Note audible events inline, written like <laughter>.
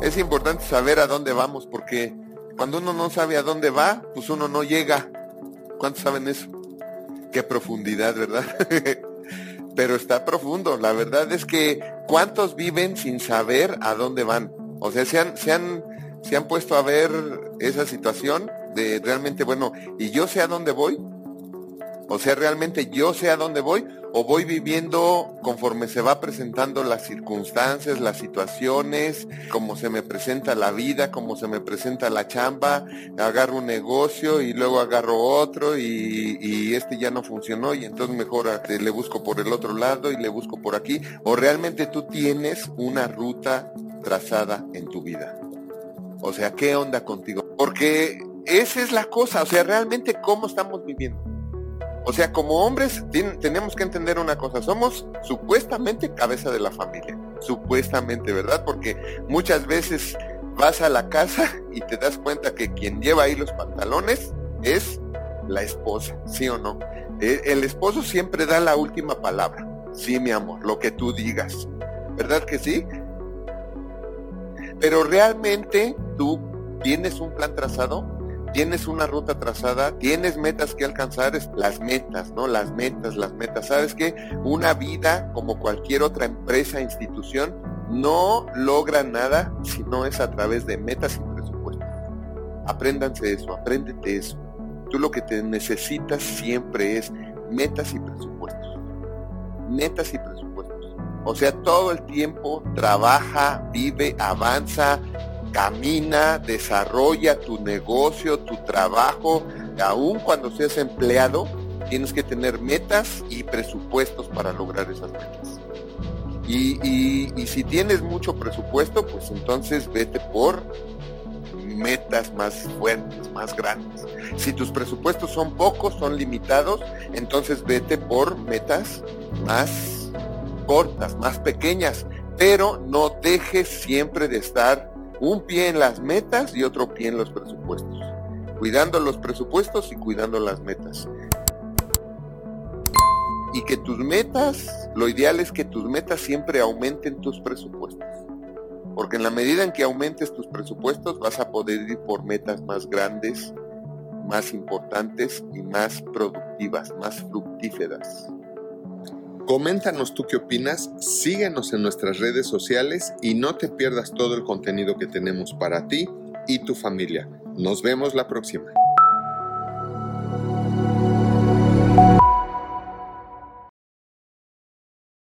es importante saber a dónde vamos porque cuando uno no sabe a dónde va, pues uno no llega. ¿Cuántos saben eso? Qué profundidad, ¿verdad? <laughs> Pero está profundo. La verdad es que ¿cuántos viven sin saber a dónde van? O sea, se han, se han, se han puesto a ver esa situación de realmente, bueno, ¿y yo sé a dónde voy? O sea, realmente yo sé a dónde voy o voy viviendo conforme se va presentando las circunstancias, las situaciones, como se me presenta la vida, como se me presenta la chamba, agarro un negocio y luego agarro otro y, y este ya no funcionó y entonces mejor este, le busco por el otro lado y le busco por aquí. O realmente tú tienes una ruta trazada en tu vida. O sea, ¿qué onda contigo? Porque esa es la cosa, o sea, realmente cómo estamos viviendo. O sea, como hombres tenemos que entender una cosa, somos supuestamente cabeza de la familia, supuestamente, ¿verdad? Porque muchas veces vas a la casa y te das cuenta que quien lleva ahí los pantalones es la esposa, ¿sí o no? E, el esposo siempre da la última palabra, sí, mi amor, lo que tú digas, ¿verdad que sí? Pero realmente tú tienes un plan trazado, tienes una ruta trazada, tienes metas que alcanzar, las metas, ¿no? Las metas, las metas. ¿Sabes qué? Una vida como cualquier otra empresa, institución, no logra nada si no es a través de metas y presupuestos. Apréndanse eso, apréndete eso. Tú lo que te necesitas siempre es metas y presupuestos. Metas y presupuestos. O sea, todo el tiempo trabaja, vive, avanza, camina, desarrolla tu negocio, tu trabajo, aun cuando seas empleado, tienes que tener metas y presupuestos para lograr esas metas. Y, si tienes mucho presupuesto, pues entonces vete por metas más fuertes, más grandes. Si tus presupuestos son pocos, son limitados, entonces vete por metas más cortas, más pequeñas, pero no dejes siempre de estar un pie en las metas y otro pie en los presupuestos. Cuidando los presupuestos y cuidando las metas. Y que tus metas, lo ideal es que tus metas siempre aumenten tus presupuestos. Porque en la medida en que aumentes tus presupuestos vas a poder ir por metas más grandes, más importantes y más productivas, más fructíferas. Coméntanos tú qué opinas, síguenos en nuestras redes sociales y no te pierdas todo el contenido que tenemos para ti y tu familia. Nos vemos la próxima.